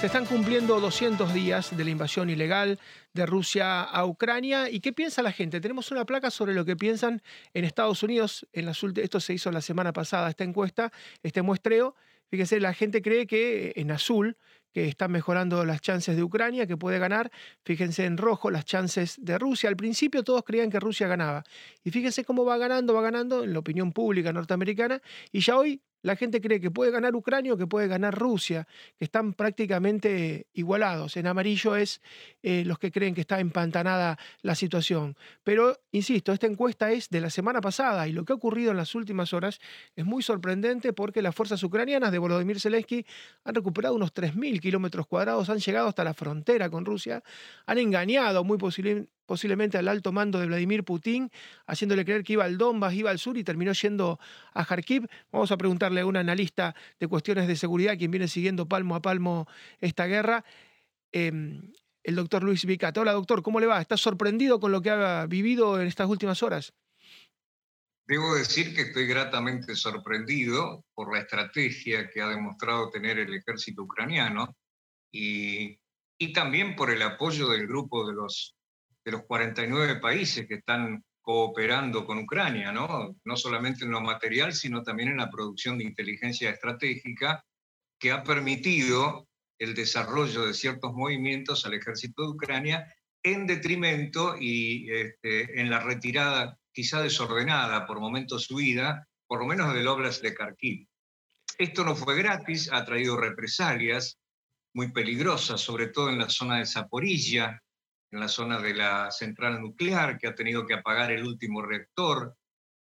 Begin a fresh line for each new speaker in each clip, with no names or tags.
Se están cumpliendo 200 días de la invasión ilegal de Rusia a Ucrania. ¿Y qué piensa la gente? Tenemos una placa sobre lo que piensan en Estados Unidos. En las esto se hizo la semana pasada, esta encuesta, este muestreo. Fíjense, la gente cree que en azul que están mejorando las chances de Ucrania, que puede ganar. Fíjense en rojo las chances de Rusia. Al principio todos creían que Rusia ganaba. Y fíjense cómo va ganando, va ganando en la opinión pública norteamericana. Y ya hoy la gente cree que puede ganar Ucrania o que puede ganar Rusia, que están prácticamente igualados. En amarillo es eh, los que creen que está empantanada la situación. Pero, insisto, esta encuesta es de la semana pasada y lo que ha ocurrido en las últimas horas es muy sorprendente porque las fuerzas ucranianas de Volodymyr Zelensky han recuperado unos 3.000 kilómetros cuadrados, han llegado hasta la frontera con Rusia, han engañado muy posiblemente posiblemente al alto mando de Vladimir Putin, haciéndole creer que iba al Donbass, iba al sur y terminó yendo a Kharkiv. Vamos a preguntarle a un analista de cuestiones de seguridad, quien viene siguiendo palmo a palmo esta guerra, em, el doctor Luis Vicato. Hola doctor, ¿cómo le va? ¿Está sorprendido con lo que ha vivido en estas últimas horas?
Debo decir que estoy gratamente sorprendido por la estrategia que ha demostrado tener el ejército ucraniano y también por el apoyo del grupo de los de los 49 países que están cooperando con Ucrania, ¿no? no solamente en lo material, sino también en la producción de inteligencia estratégica que ha permitido el desarrollo de ciertos movimientos al ejército de Ucrania en detrimento y este, en la retirada quizá desordenada, por momentos huida, por lo menos del Oblast de Kharkiv. Esto no fue gratis, ha traído represalias muy peligrosas, sobre todo en la zona de Zaporilla, en la zona de la central nuclear, que ha tenido que apagar el último reactor.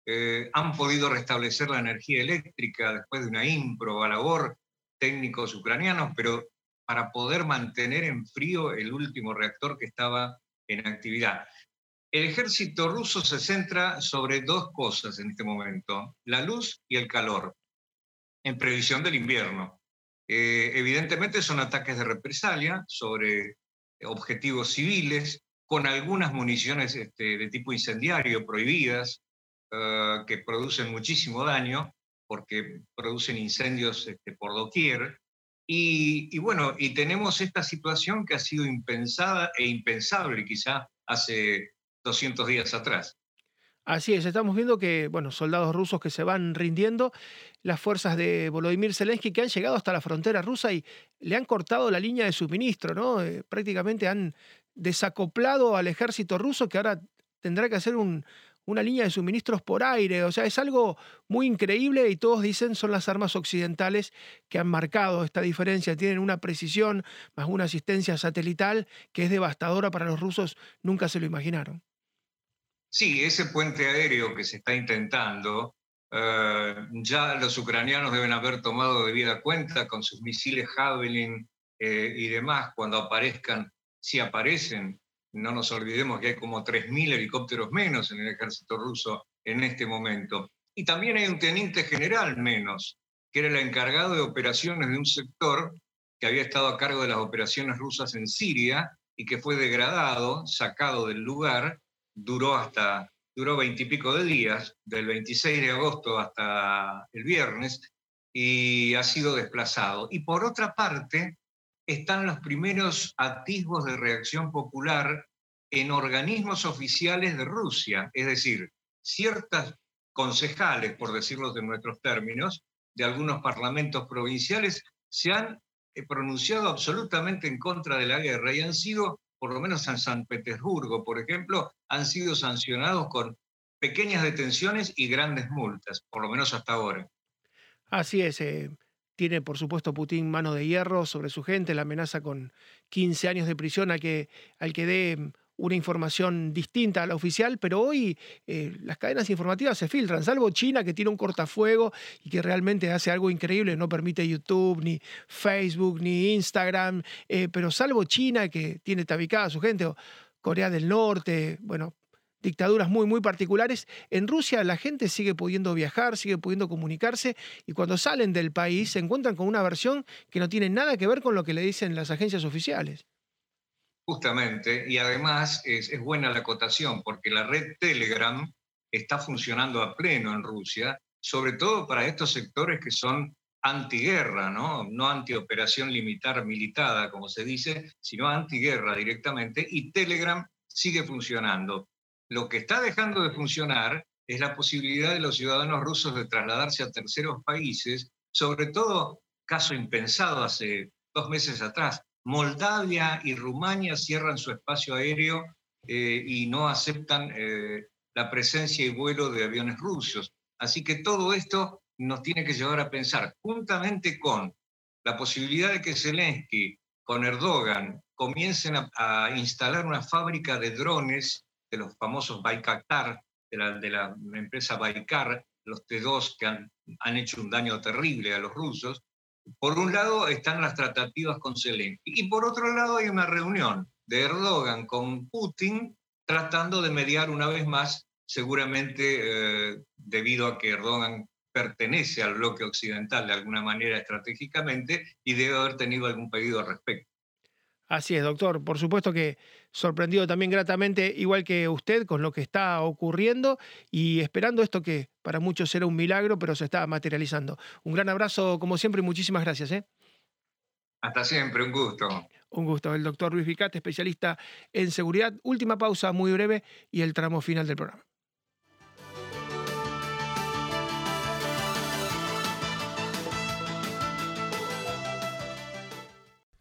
Eh, han podido restablecer la energía eléctrica después de una impro labor técnicos ucranianos, pero para poder mantener en frío el último reactor que estaba en actividad. El ejército ruso se centra sobre dos cosas en este momento, la luz y el calor, en previsión del invierno. Eh, evidentemente son ataques de represalia sobre objetivos civiles, con algunas municiones este, de tipo incendiario prohibidas, eh, que producen muchísimo daño, porque producen incendios este, por doquier. Y, bueno, y tenemos esta situación que ha sido impensada e impensable quizá hace 200 días atrás.
Así es, estamos viendo que, bueno, soldados rusos que se van rindiendo, las fuerzas de Volodymyr Zelensky que han llegado hasta la frontera rusa y le han cortado la línea de suministro, ¿no? Eh, prácticamente han desacoplado al ejército ruso que ahora tendrá que hacer una línea de suministros por aire. O sea, es algo muy increíble y todos dicen son las armas occidentales que han marcado esta diferencia. Tienen una precisión más una asistencia satelital que es devastadora para los rusos. Nunca se lo imaginaron.
Sí, ese puente aéreo que se está intentando, eh, ya los ucranianos deben haber tomado debida cuenta con sus misiles Javelin eh, y demás, cuando aparezcan, si aparecen, no nos olvidemos que hay como 3.000 helicópteros menos en el ejército ruso en este momento. Y también hay un teniente general menos, que era el encargado de operaciones de un sector que había estado a cargo de las operaciones rusas en Siria y que fue degradado, sacado del lugar duró hasta, duró veintipico de días, del 26 de agosto hasta el viernes, y ha sido desplazado. Y por otra parte, están los primeros atisbos de reacción popular en organismos oficiales de Rusia, es decir, ciertas concejales, por decirlo de nuestros términos, de algunos parlamentos provinciales, se han eh, pronunciado absolutamente en contra de la guerra y han sido por lo menos en San Petersburgo, por ejemplo, han sido sancionados con pequeñas detenciones y grandes multas, por lo menos hasta ahora.
Así es. Eh, tiene, por supuesto, Putin mano de hierro sobre su gente, la amenaza con 15 años de prisión a que, al que dé una información distinta a la oficial, pero hoy eh, las cadenas informativas se filtran, salvo China que tiene un cortafuego y que realmente hace algo increíble, no permite YouTube, ni Facebook, ni Instagram, eh, pero salvo China que tiene tabicada a su gente, o Corea del Norte, bueno, dictaduras muy, muy particulares. En Rusia la gente sigue pudiendo viajar, sigue pudiendo comunicarse y cuando salen del país se encuentran con una versión que no tiene nada que ver con lo que le dicen las agencias oficiales.
Justamente, y además es, buena la acotación, porque la red Telegram está funcionando a pleno en Rusia, sobre todo para estos sectores que son antiguerra, ¿no? no antioperación limitar militada, como se dice, sino antiguerra directamente, y Telegram sigue funcionando. Lo que está dejando de funcionar es la posibilidad de los ciudadanos rusos de trasladarse a terceros países, sobre todo caso impensado hace dos meses atrás. Moldavia y Rumania cierran su espacio aéreo eh, y no aceptan eh, la presencia y vuelo de aviones rusos. Así que todo esto nos tiene que llevar a pensar, juntamente con la posibilidad de que Zelensky con Erdogan comiencen a, instalar una fábrica de drones de los famosos Baikaktar, de la, empresa Baikar, los T-2 que han, hecho un daño terrible a los rusos. Por un lado están las tratativas con Zelensky y por otro lado hay una reunión de Erdogan con Putin tratando de mediar una vez más, seguramente eh, debido a que Erdogan pertenece al bloque occidental de alguna manera estratégicamente y debe haber tenido algún pedido al respecto.
Así es, doctor. Por supuesto que sorprendido también gratamente, igual que usted, con lo que está ocurriendo y esperando esto que para muchos será un milagro, pero se está materializando. Un gran abrazo, como siempre, y muchísimas gracias. ¿eh?
Hasta siempre, un gusto.
Un gusto. El doctor Luis Vicate, especialista en seguridad. Última pausa muy breve y el tramo final del programa.